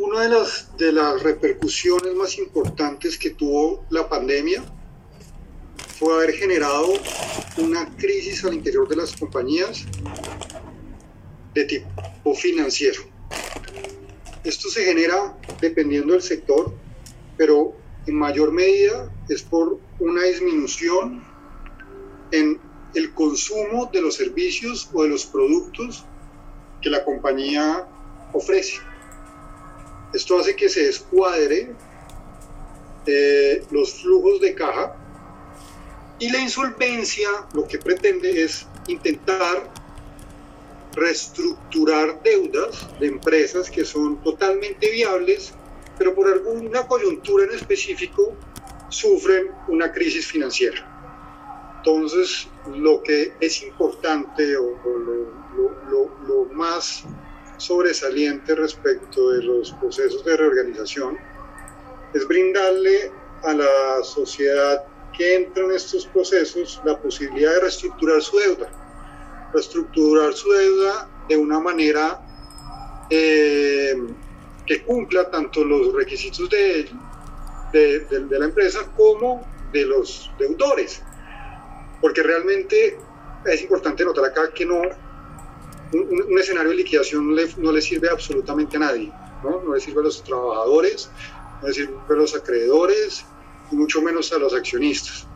una de las, de las repercusiones más importantes que tuvo la pandemia fue haber generado una crisis al interior de las compañías de tipo financiero. Esto se genera dependiendo del sector, pero en mayor medida es por una disminución en el consumo de los servicios o de los productos que la compañía ofrece. Esto hace que se descuadre eh, los flujos de caja y la insolvencia lo que pretende es intentar reestructurar deudas de empresas que son totalmente viables, pero por alguna coyuntura en específico sufren una crisis financiera. Entonces, lo que es importante o, lo, más sobresaliente respecto de los procesos de reorganización es brindarle a la sociedad que entra en estos procesos la posibilidad de reestructurar su deuda reestructurar su deuda de una manera eh, que cumpla tanto los requisitos de, de, la empresa como de los deudores. Porque realmente es importante notar acá que no, un, escenario de liquidación no le, sirve absolutamente a nadie, ¿no? no le sirve a los trabajadores, no le sirve a los acreedores, y mucho menos a los accionistas.